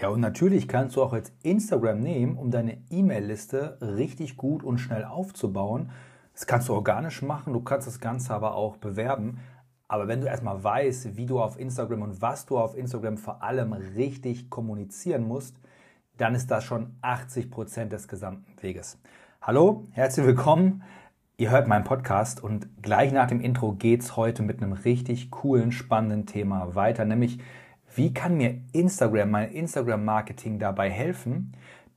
Ja, und natürlich kannst du auch jetzt Instagram nehmen, um deine E-Mail-Liste richtig gut und schnell aufzubauen. Das kannst du organisch machen, du kannst das Ganze aber auch bewerben. Aber wenn du erstmal weißt, wie du auf Instagram und was du auf Instagram vor allem richtig kommunizieren musst, dann ist das schon 80 Prozent des gesamten Weges. Hallo, herzlich willkommen. Ihr hört meinen Podcast und gleich nach dem Intro geht's heute mit einem richtig coolen, spannenden Thema weiter, nämlich wie kann mir Instagram, mein Instagram-Marketing dabei helfen,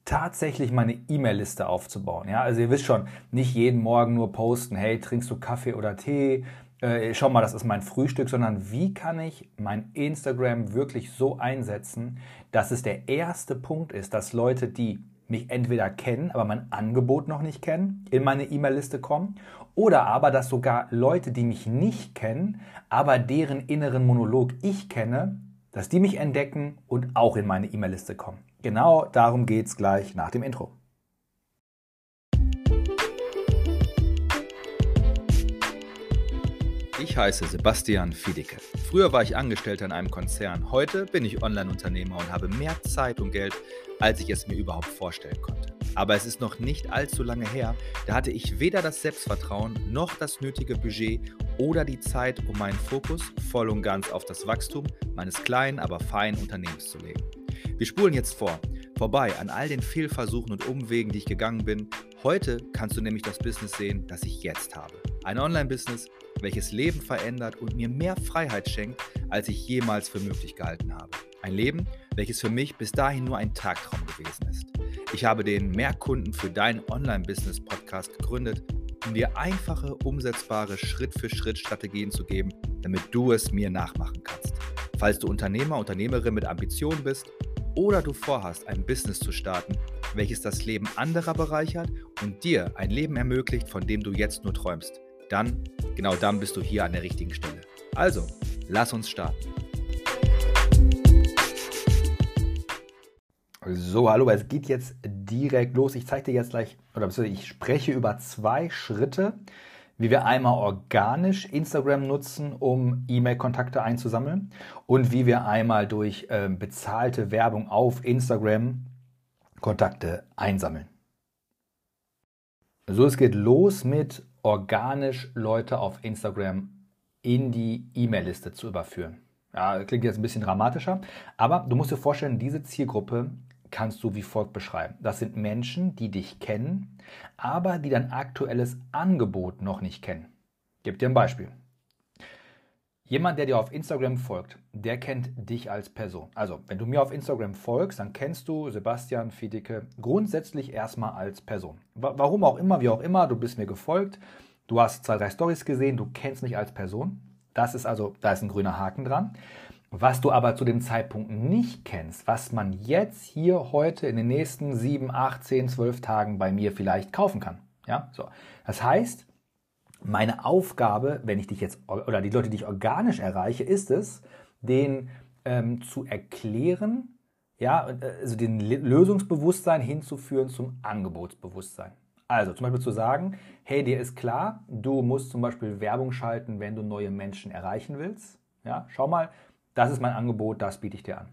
tatsächlich meine E-Mail-Liste aufzubauen. Ja, also ihr wisst schon, nicht jeden Morgen nur posten, hey, trinkst du Kaffee oder Tee? Äh, schau mal, das ist mein Frühstück, sondern wie kann ich mein Instagram wirklich so einsetzen, dass es der erste Punkt ist, dass Leute, die mich entweder kennen, aber mein Angebot noch nicht kennen, in meine E-Mail-Liste kommen, oder aber, dass sogar Leute, die mich nicht kennen, aber deren inneren Monolog ich kenne, dass die mich entdecken und auch in meine E-Mail-Liste kommen. Genau darum geht es gleich nach dem Intro. Ich heiße Sebastian Fiedicke. Früher war ich Angestellter in einem Konzern. Heute bin ich Online-Unternehmer und habe mehr Zeit und Geld, als ich es mir überhaupt vorstellen konnte. Aber es ist noch nicht allzu lange her, da hatte ich weder das Selbstvertrauen noch das nötige Budget oder die Zeit, um meinen Fokus voll und ganz auf das Wachstum meines kleinen, aber feinen Unternehmens zu legen. Wir spulen jetzt vor, vorbei an all den Fehlversuchen und Umwegen, die ich gegangen bin. Heute kannst du nämlich das Business sehen, das ich jetzt habe. Ein Online-Business, welches Leben verändert und mir mehr Freiheit schenkt, als ich jemals für möglich gehalten habe. Ein Leben, welches für mich bis dahin nur ein Tagtraum gewesen ist. Ich habe den Mehrkunden für dein Online-Business-Podcast gegründet, um dir einfache, umsetzbare Schritt-für-Schritt-Strategien zu geben, damit du es mir nachmachen kannst. Falls du Unternehmer, Unternehmerin mit Ambitionen bist oder du vorhast, ein Business zu starten, welches das Leben anderer bereichert und dir ein Leben ermöglicht, von dem du jetzt nur träumst, dann, genau dann bist du hier an der richtigen Stelle. Also, lass uns starten. So, hallo, es geht jetzt direkt los. Ich zeige dir jetzt gleich, oder ich spreche über zwei Schritte, wie wir einmal organisch Instagram nutzen, um E-Mail-Kontakte einzusammeln und wie wir einmal durch äh, bezahlte Werbung auf Instagram Kontakte einsammeln. So, es geht los mit organisch Leute auf Instagram in die E-Mail-Liste zu überführen. Ja, klingt jetzt ein bisschen dramatischer, aber du musst dir vorstellen, diese Zielgruppe kannst du wie folgt beschreiben. Das sind Menschen, die dich kennen, aber die dein aktuelles Angebot noch nicht kennen. Ich gebe dir ein Beispiel. Jemand, der dir auf Instagram folgt, der kennt dich als Person. Also, wenn du mir auf Instagram folgst, dann kennst du Sebastian Fiedicke grundsätzlich erstmal als Person. Warum auch immer, wie auch immer, du bist mir gefolgt, du hast zwei, drei Stories gesehen, du kennst mich als Person. Das ist also, da ist ein grüner Haken dran. Was du aber zu dem Zeitpunkt nicht kennst, was man jetzt hier heute in den nächsten 7, 8, 10, 12 Tagen bei mir vielleicht kaufen kann. Ja, so. Das heißt, meine Aufgabe, wenn ich dich jetzt oder die Leute, die ich organisch erreiche, ist es, den ähm, zu erklären, ja, also den Lösungsbewusstsein hinzuführen zum Angebotsbewusstsein. Also zum Beispiel zu sagen, hey, dir ist klar, du musst zum Beispiel Werbung schalten, wenn du neue Menschen erreichen willst. Ja, schau mal, das ist mein Angebot, das biete ich dir an.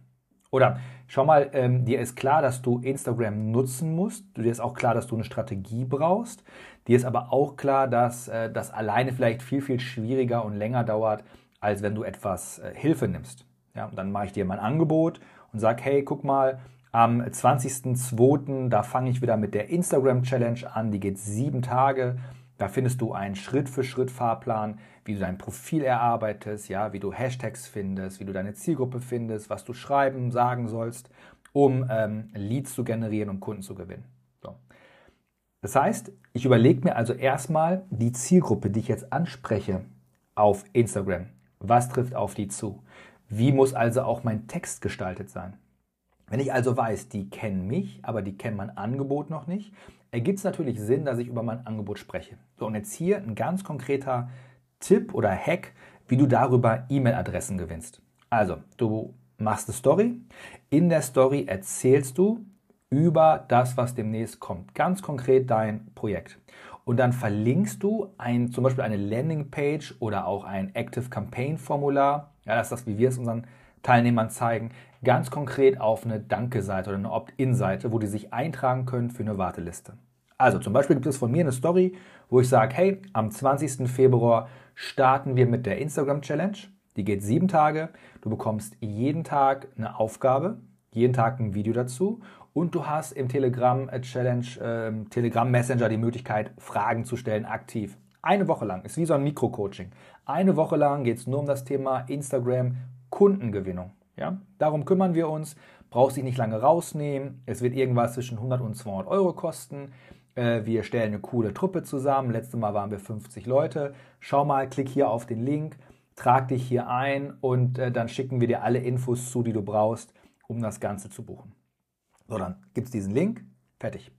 Oder schau mal, ähm, dir ist klar, dass du Instagram nutzen musst. Dir ist auch klar, dass du eine Strategie brauchst. Dir ist aber auch klar, dass äh, das alleine vielleicht viel, viel schwieriger und länger dauert, als wenn du etwas äh, Hilfe nimmst. Ja, und dann mache ich dir mein Angebot und sage, hey, guck mal, am 20.02. da fange ich wieder mit der Instagram Challenge an. Die geht sieben Tage. Da findest du einen Schritt-für-Schritt-Fahrplan, wie du dein Profil erarbeitest, ja, wie du Hashtags findest, wie du deine Zielgruppe findest, was du schreiben, sagen sollst, um ähm, Leads zu generieren und Kunden zu gewinnen. So. Das heißt, ich überlege mir also erstmal die Zielgruppe, die ich jetzt anspreche auf Instagram. Was trifft auf die zu? Wie muss also auch mein Text gestaltet sein? Wenn ich also weiß, die kennen mich, aber die kennen mein Angebot noch nicht, ergibt es natürlich Sinn, dass ich über mein Angebot spreche. So, und jetzt hier ein ganz konkreter Tipp oder Hack, wie du darüber E-Mail-Adressen gewinnst. Also, du machst eine Story. In der Story erzählst du über das, was demnächst kommt. Ganz konkret dein Projekt. Und dann verlinkst du ein, zum Beispiel eine Landingpage oder auch ein Active Campaign Formular. Ja, das ist das, wie wir es unseren Teilnehmern zeigen, ganz konkret auf eine Danke-Seite oder eine Opt-in-Seite, wo die sich eintragen können für eine Warteliste. Also zum Beispiel gibt es von mir eine Story, wo ich sage, hey, am 20. Februar starten wir mit der Instagram Challenge. Die geht sieben Tage. Du bekommst jeden Tag eine Aufgabe, jeden Tag ein Video dazu und du hast im Telegram Challenge, äh, Telegram Messenger die Möglichkeit, Fragen zu stellen aktiv. Eine Woche lang. Ist wie so ein Mikro-Coaching. Eine Woche lang geht es nur um das Thema Instagram Kundengewinnung. Ja? Darum kümmern wir uns. Brauchst dich nicht lange rausnehmen. Es wird irgendwas zwischen 100 und 200 Euro kosten. Äh, wir stellen eine coole Truppe zusammen. Letztes Mal waren wir 50 Leute. Schau mal, klick hier auf den Link, trag dich hier ein und äh, dann schicken wir dir alle Infos zu, die du brauchst, um das Ganze zu buchen. So, dann gibt es diesen Link. Fertig.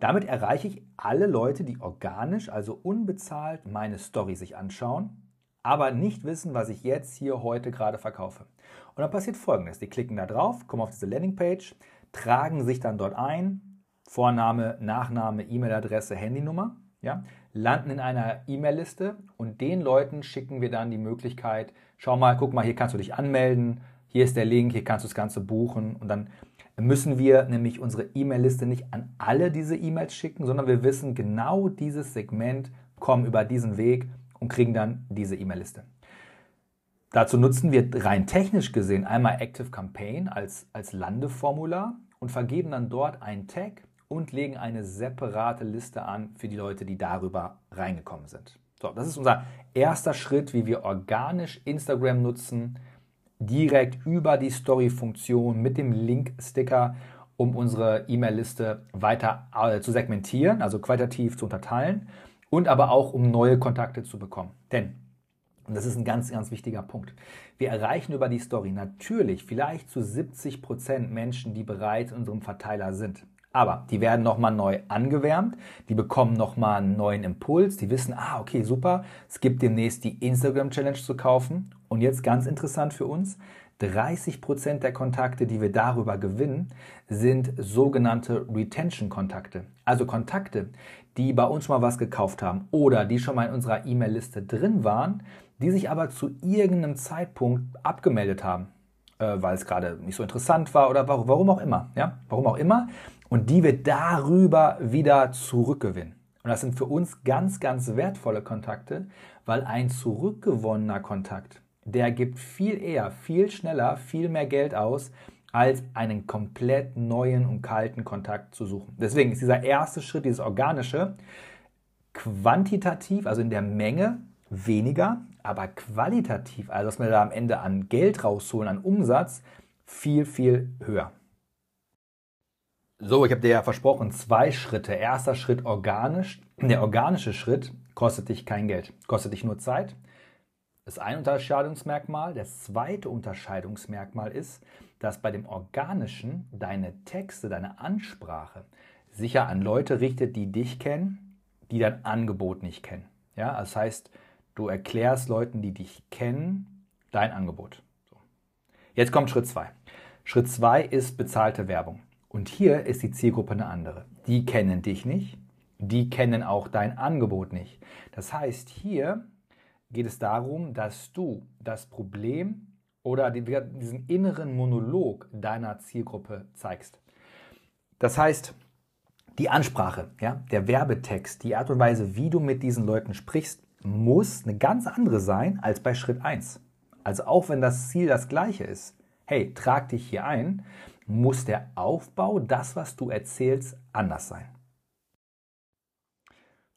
Damit erreiche ich alle Leute, die organisch, also unbezahlt, meine Story sich anschauen, aber nicht wissen, was ich jetzt hier heute gerade verkaufe. Und dann passiert folgendes: Die klicken da drauf, kommen auf diese Landingpage, tragen sich dann dort ein, Vorname, Nachname, E-Mail-Adresse, Handynummer, ja, landen in einer E-Mail-Liste und den Leuten schicken wir dann die Möglichkeit, schau mal, guck mal, hier kannst du dich anmelden, hier ist der Link, hier kannst du das Ganze buchen. Und dann müssen wir nämlich unsere E-Mail-Liste nicht an alle diese E-Mails schicken, sondern wir wissen, genau dieses Segment kommen über diesen Weg und kriegen dann diese E-Mail-Liste. Dazu nutzen wir rein technisch gesehen einmal Active Campaign als, als Landeformular und vergeben dann dort einen Tag und legen eine separate Liste an für die Leute, die darüber reingekommen sind. So, das ist unser erster Schritt, wie wir organisch Instagram nutzen, direkt über die Story-Funktion mit dem Link-Sticker, um unsere E-Mail-Liste weiter äh, zu segmentieren, also qualitativ zu unterteilen und aber auch um neue Kontakte zu bekommen. Denn, und das ist ein ganz, ganz wichtiger Punkt, wir erreichen über die Story natürlich vielleicht zu 70 Prozent Menschen, die bereits in unserem Verteiler sind. Aber die werden nochmal neu angewärmt, die bekommen nochmal einen neuen Impuls, die wissen, ah, okay, super, es gibt demnächst die Instagram Challenge zu kaufen. Und jetzt ganz interessant für uns, 30 Prozent der Kontakte, die wir darüber gewinnen, sind sogenannte Retention-Kontakte. Also Kontakte, die bei uns mal was gekauft haben oder die schon mal in unserer E-Mail-Liste drin waren, die sich aber zu irgendeinem Zeitpunkt abgemeldet haben, äh, weil es gerade nicht so interessant war oder warum auch immer. Ja? Warum auch immer und die wir darüber wieder zurückgewinnen. Und das sind für uns ganz, ganz wertvolle Kontakte, weil ein zurückgewonnener Kontakt, der gibt viel eher, viel schneller, viel mehr Geld aus, als einen komplett neuen und kalten Kontakt zu suchen. Deswegen ist dieser erste Schritt, dieses organische, quantitativ, also in der Menge weniger, aber qualitativ, also was wir da am Ende an Geld rausholen, an Umsatz, viel, viel höher. So, ich habe dir ja versprochen, zwei Schritte. Erster Schritt organisch. Der organische Schritt kostet dich kein Geld, kostet dich nur Zeit. Das ist ein Unterscheidungsmerkmal. Das zweite Unterscheidungsmerkmal ist, dass bei dem organischen deine Texte, deine Ansprache sicher an Leute richtet, die dich kennen, die dein Angebot nicht kennen. Ja, das heißt, du erklärst Leuten, die dich kennen, dein Angebot. So. Jetzt kommt Schritt zwei. Schritt zwei ist bezahlte Werbung. Und hier ist die Zielgruppe eine andere. Die kennen dich nicht, die kennen auch dein Angebot nicht. Das heißt, hier geht es darum, dass du das Problem oder diesen inneren Monolog deiner Zielgruppe zeigst. Das heißt, die Ansprache, ja, der Werbetext, die Art und Weise, wie du mit diesen Leuten sprichst, muss eine ganz andere sein als bei Schritt 1. Also auch wenn das Ziel das gleiche ist, hey, trag dich hier ein, muss der Aufbau, das, was du erzählst, anders sein.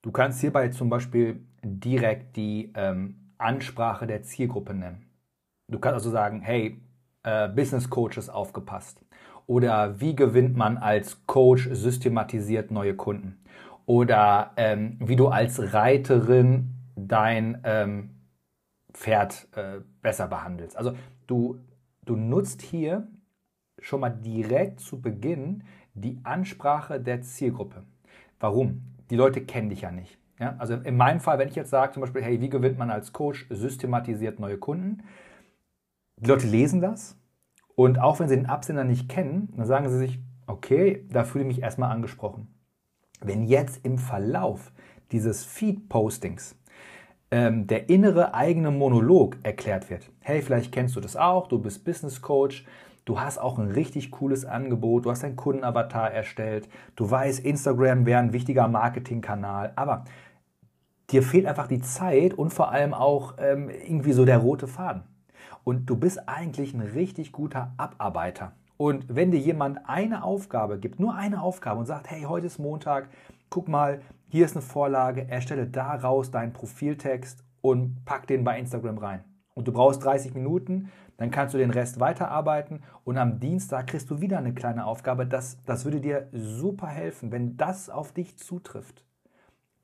Du kannst hierbei zum Beispiel direkt die ähm, Ansprache der Zielgruppe nennen. Du kannst also sagen, hey, äh, Business Coaches aufgepasst. Oder wie gewinnt man als Coach systematisiert neue Kunden? Oder ähm, wie du als Reiterin dein ähm, Pferd äh, besser behandelst. Also du, du nutzt hier schon mal direkt zu Beginn die Ansprache der Zielgruppe. Warum? Die Leute kennen dich ja nicht. Ja? Also in meinem Fall, wenn ich jetzt sage zum Beispiel, hey, wie gewinnt man als Coach systematisiert neue Kunden? Die Leute lesen das und auch wenn sie den Absender nicht kennen, dann sagen sie sich, okay, da fühle ich mich erstmal angesprochen. Wenn jetzt im Verlauf dieses Feed-Postings ähm, der innere eigene Monolog erklärt wird, hey, vielleicht kennst du das auch, du bist Business Coach, du hast auch ein richtig cooles Angebot, du hast dein Kundenavatar erstellt, du weißt, Instagram wäre ein wichtiger Marketingkanal, aber dir fehlt einfach die Zeit und vor allem auch ähm, irgendwie so der rote Faden. Und du bist eigentlich ein richtig guter Abarbeiter. Und wenn dir jemand eine Aufgabe gibt, nur eine Aufgabe und sagt, hey, heute ist Montag, guck mal, hier ist eine Vorlage, erstelle daraus deinen Profiltext und pack den bei Instagram rein. Und du brauchst 30 Minuten, dann kannst du den Rest weiterarbeiten und am Dienstag kriegst du wieder eine kleine Aufgabe. Das, das würde dir super helfen, wenn das auf dich zutrifft.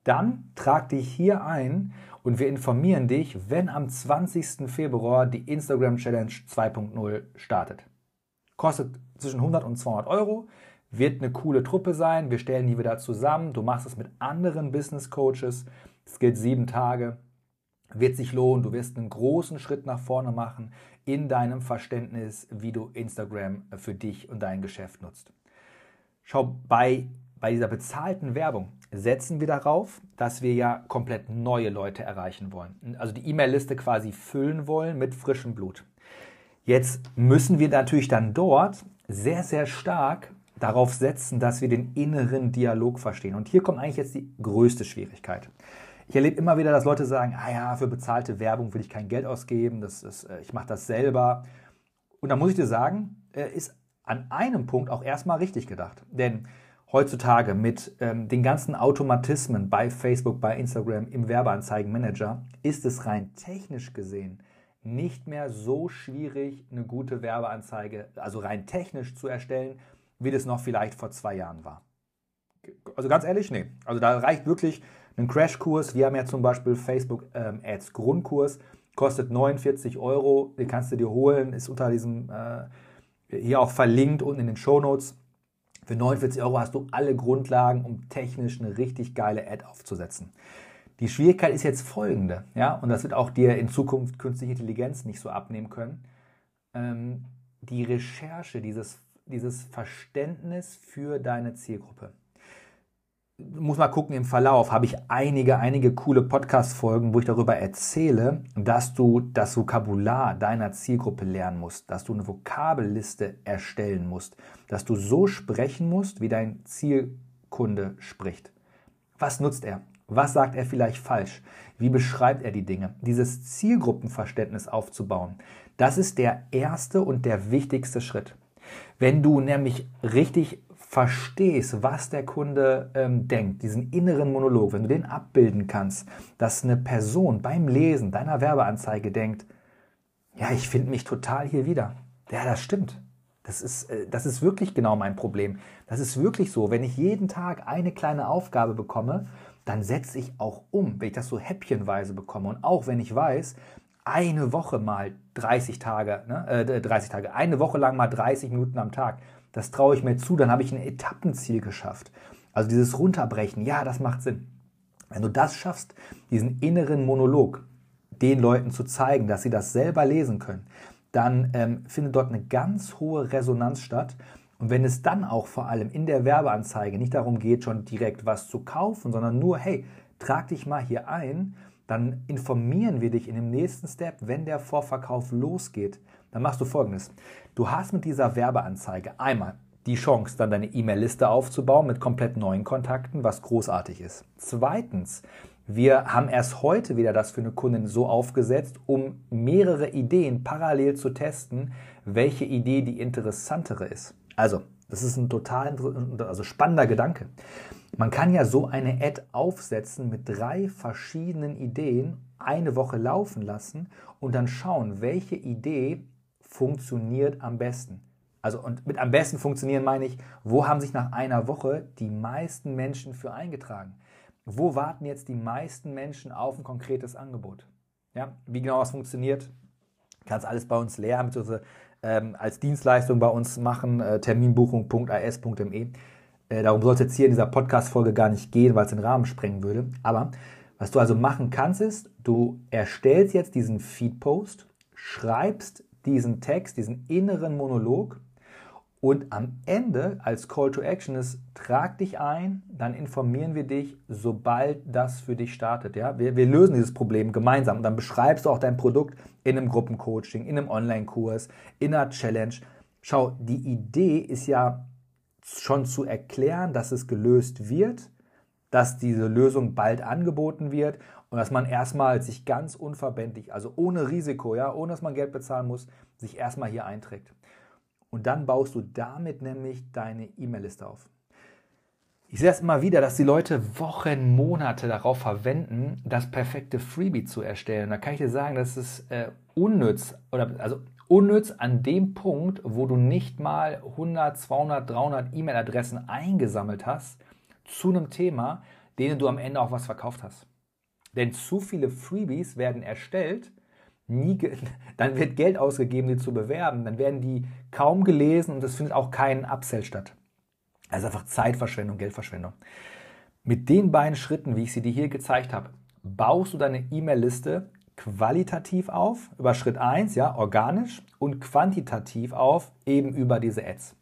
Dann trag dich hier ein und wir informieren dich, wenn am 20. Februar die Instagram Challenge 2.0 startet. Kostet zwischen 100 und 200 Euro, wird eine coole Truppe sein. Wir stellen die wieder zusammen. Du machst es mit anderen Business Coaches. Es geht sieben Tage wird sich lohnen. Du wirst einen großen Schritt nach vorne machen in deinem Verständnis, wie du Instagram für dich und dein Geschäft nutzt. Schau, bei, bei dieser bezahlten Werbung setzen wir darauf, dass wir ja komplett neue Leute erreichen wollen. Also die E-Mail-Liste quasi füllen wollen mit frischem Blut. Jetzt müssen wir natürlich dann dort sehr, sehr stark darauf setzen, dass wir den inneren Dialog verstehen. Und hier kommt eigentlich jetzt die größte Schwierigkeit. Ich erlebe immer wieder, dass Leute sagen, ah ja, für bezahlte Werbung will ich kein Geld ausgeben, das ist, äh, ich mache das selber. Und da muss ich dir sagen, äh, ist an einem Punkt auch erstmal richtig gedacht. Denn heutzutage mit ähm, den ganzen Automatismen bei Facebook, bei Instagram, im Werbeanzeigenmanager ist es rein technisch gesehen nicht mehr so schwierig, eine gute Werbeanzeige, also rein technisch zu erstellen, wie das noch vielleicht vor zwei Jahren war. Also ganz ehrlich, nee. Also da reicht wirklich einen Crashkurs. Wir haben ja zum Beispiel Facebook ähm, Ads Grundkurs, kostet 49 Euro, den kannst du dir holen, ist unter diesem äh, hier auch verlinkt unten in den Show Notes. Für 49 Euro hast du alle Grundlagen, um technisch eine richtig geile Ad aufzusetzen. Die Schwierigkeit ist jetzt folgende, ja, und das wird auch dir in Zukunft künstliche Intelligenz nicht so abnehmen können. Ähm, die Recherche, dieses, dieses Verständnis für deine Zielgruppe muss mal gucken, im Verlauf habe ich einige, einige coole Podcast-Folgen, wo ich darüber erzähle, dass du das Vokabular deiner Zielgruppe lernen musst, dass du eine Vokabelliste erstellen musst, dass du so sprechen musst, wie dein Zielkunde spricht. Was nutzt er? Was sagt er vielleicht falsch? Wie beschreibt er die Dinge? Dieses Zielgruppenverständnis aufzubauen, das ist der erste und der wichtigste Schritt. Wenn du nämlich richtig verstehst, was der Kunde ähm, denkt, diesen inneren Monolog, wenn du den abbilden kannst, dass eine Person beim Lesen deiner Werbeanzeige denkt, ja, ich finde mich total hier wieder. Ja, das stimmt. Das ist, äh, das ist wirklich genau mein Problem. Das ist wirklich so. Wenn ich jeden Tag eine kleine Aufgabe bekomme, dann setze ich auch um, wenn ich das so häppchenweise bekomme. Und auch wenn ich weiß, eine Woche mal 30 Tage, ne, äh, 30 Tage, eine Woche lang mal 30 Minuten am Tag, das traue ich mir zu, dann habe ich ein Etappenziel geschafft. Also dieses Runterbrechen, ja, das macht Sinn. Wenn du das schaffst, diesen inneren Monolog den Leuten zu zeigen, dass sie das selber lesen können, dann ähm, findet dort eine ganz hohe Resonanz statt. Und wenn es dann auch vor allem in der Werbeanzeige nicht darum geht, schon direkt was zu kaufen, sondern nur, hey, trag dich mal hier ein, dann informieren wir dich in dem nächsten Step, wenn der Vorverkauf losgeht, dann machst du folgendes. Du hast mit dieser Werbeanzeige einmal die Chance, dann deine E-Mail-Liste aufzubauen mit komplett neuen Kontakten, was großartig ist. Zweitens, wir haben erst heute wieder das für eine Kundin so aufgesetzt, um mehrere Ideen parallel zu testen, welche Idee die interessantere ist. Also, das ist ein total also spannender Gedanke. Man kann ja so eine Ad aufsetzen mit drei verschiedenen Ideen, eine Woche laufen lassen und dann schauen, welche Idee funktioniert am besten? Also und mit am besten funktionieren meine ich, wo haben sich nach einer Woche die meisten Menschen für eingetragen? Wo warten jetzt die meisten Menschen auf ein konkretes Angebot? Ja, wie genau das funktioniert, kannst alles bei uns lernen, beziehungsweise ähm, als Dienstleistung bei uns machen, äh, terminbuchung.as.me. Äh, darum soll es jetzt hier in dieser Podcast-Folge gar nicht gehen, weil es den Rahmen sprengen würde. Aber was du also machen kannst, ist, du erstellst jetzt diesen Feed-Post, schreibst diesen Text, diesen inneren Monolog und am Ende als Call to Action ist, trag dich ein, dann informieren wir dich, sobald das für dich startet. Ja? Wir, wir lösen dieses Problem gemeinsam und dann beschreibst du auch dein Produkt in einem Gruppencoaching, in einem Online-Kurs, in einer Challenge. Schau, die Idee ist ja schon zu erklären, dass es gelöst wird, dass diese Lösung bald angeboten wird und dass man erstmal sich ganz unverbindlich, also ohne Risiko, ja, ohne dass man Geld bezahlen muss, sich erstmal hier einträgt. Und dann baust du damit nämlich deine E-Mail-Liste auf. Ich sehe es immer wieder, dass die Leute Wochen, Monate darauf verwenden, das perfekte Freebie zu erstellen. Da kann ich dir sagen, das ist äh, unnütz oder also unnütz an dem Punkt, wo du nicht mal 100, 200, 300 E-Mail-Adressen eingesammelt hast zu einem Thema, denen du am Ende auch was verkauft hast. Denn zu viele Freebies werden erstellt, nie dann wird Geld ausgegeben, die zu bewerben, dann werden die kaum gelesen und es findet auch kein Upsell statt. Also einfach Zeitverschwendung, Geldverschwendung. Mit den beiden Schritten, wie ich sie dir hier gezeigt habe, baust du deine E-Mail-Liste qualitativ auf, über Schritt 1, ja, organisch, und quantitativ auf, eben über diese Ads.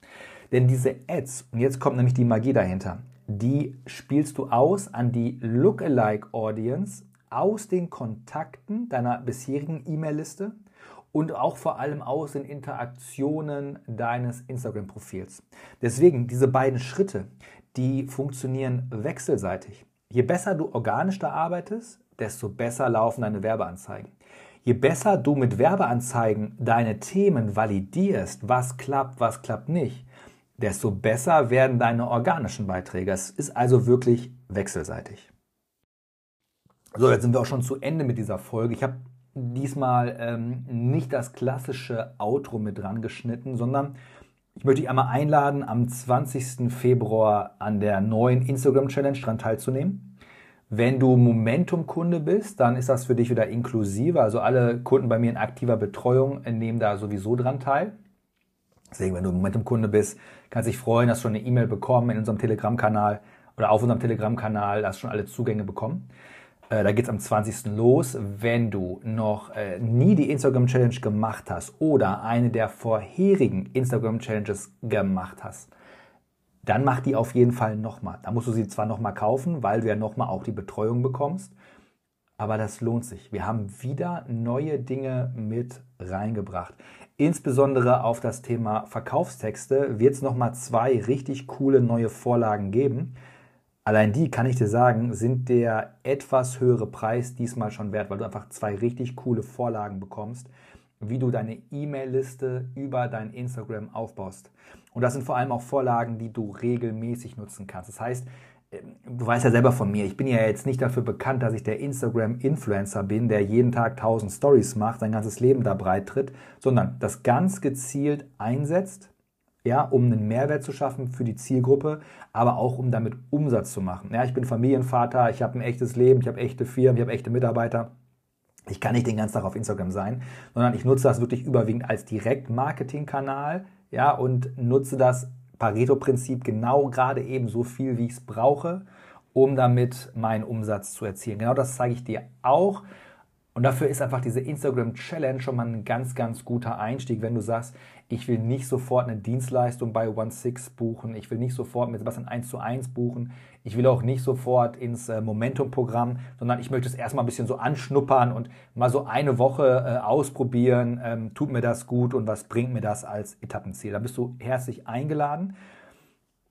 Denn diese Ads, und jetzt kommt nämlich die Magie dahinter, die spielst du aus an die Lookalike Audience aus den Kontakten deiner bisherigen E-Mail-Liste und auch vor allem aus den Interaktionen deines Instagram-Profils. Deswegen, diese beiden Schritte, die funktionieren wechselseitig. Je besser du organisch da arbeitest, desto besser laufen deine Werbeanzeigen. Je besser du mit Werbeanzeigen deine Themen validierst, was klappt, was klappt nicht, desto besser werden deine organischen Beiträge. Es ist also wirklich wechselseitig. So, jetzt sind wir auch schon zu Ende mit dieser Folge. Ich habe diesmal ähm, nicht das klassische Outro mit dran geschnitten, sondern ich möchte dich einmal einladen, am 20. Februar an der neuen Instagram Challenge dran teilzunehmen. Wenn du Momentum-Kunde bist, dann ist das für dich wieder inklusive. Also alle Kunden bei mir in aktiver Betreuung nehmen da sowieso dran teil. Deswegen, wenn du Momentum-Kunde bist, kannst du dich freuen, dass du schon eine E-Mail bekommen in unserem Telegram-Kanal oder auf unserem Telegram-Kanal, hast schon alle Zugänge bekommen. Äh, da geht es am 20. los. Wenn du noch äh, nie die Instagram Challenge gemacht hast oder eine der vorherigen Instagram Challenges gemacht hast, dann mach die auf jeden Fall nochmal. Da musst du sie zwar nochmal kaufen, weil du ja nochmal auch die Betreuung bekommst, aber das lohnt sich. Wir haben wieder neue Dinge mit reingebracht. Insbesondere auf das Thema Verkaufstexte wird es nochmal zwei richtig coole neue Vorlagen geben. Allein die, kann ich dir sagen, sind der etwas höhere Preis diesmal schon wert, weil du einfach zwei richtig coole Vorlagen bekommst, wie du deine E-Mail-Liste über dein Instagram aufbaust. Und das sind vor allem auch Vorlagen, die du regelmäßig nutzen kannst. Das heißt, ähm, du weißt ja selber von mir, ich bin ja jetzt nicht dafür bekannt, dass ich der Instagram-Influencer bin, der jeden Tag 1000 Stories macht, sein ganzes Leben da breit tritt, sondern das ganz gezielt einsetzt, ja, um einen Mehrwert zu schaffen für die Zielgruppe, aber auch um damit Umsatz zu machen. Ja, ich bin Familienvater, ich habe ein echtes Leben, ich habe echte Firmen, ich habe echte Mitarbeiter. Ich kann nicht den ganzen Tag auf Instagram sein, sondern ich nutze das wirklich überwiegend als Direktmarketing-Kanal, ja, und nutze das Pareto-Prinzip genau gerade eben so viel, wie ich es brauche, um damit meinen Umsatz zu erzielen. Genau das zeige ich dir auch. Und dafür ist einfach diese Instagram Challenge schon mal ein ganz, ganz guter Einstieg, wenn du sagst, ich will nicht sofort eine Dienstleistung bei OneSix buchen, ich will nicht sofort mit Sebastian 1 zu 1 buchen, ich will auch nicht sofort ins äh, Momentum-Programm, sondern ich möchte es erstmal ein bisschen so anschnuppern und mal so eine Woche äh, ausprobieren, ähm, tut mir das gut und was bringt mir das als Etappenziel. Da bist du herzlich eingeladen.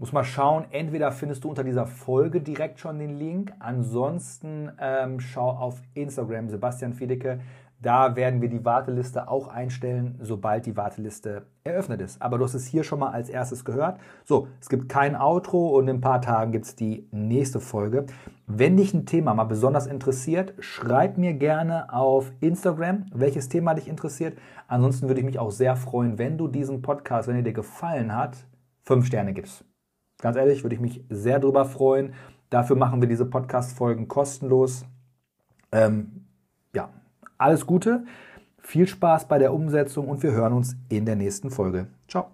Muss mal schauen, entweder findest du unter dieser Folge direkt schon den Link, ansonsten ähm, schau auf Instagram Sebastian Fiedecke. Da werden wir die Warteliste auch einstellen, sobald die Warteliste eröffnet ist. Aber du hast es hier schon mal als erstes gehört. So, es gibt kein Outro und in ein paar Tagen gibt es die nächste Folge. Wenn dich ein Thema mal besonders interessiert, schreib mir gerne auf Instagram, welches Thema dich interessiert. Ansonsten würde ich mich auch sehr freuen, wenn du diesen Podcast, wenn er dir gefallen hat, fünf Sterne gibst. Ganz ehrlich, würde ich mich sehr drüber freuen. Dafür machen wir diese Podcast-Folgen kostenlos. Ähm, ja, alles Gute, viel Spaß bei der Umsetzung und wir hören uns in der nächsten Folge. Ciao.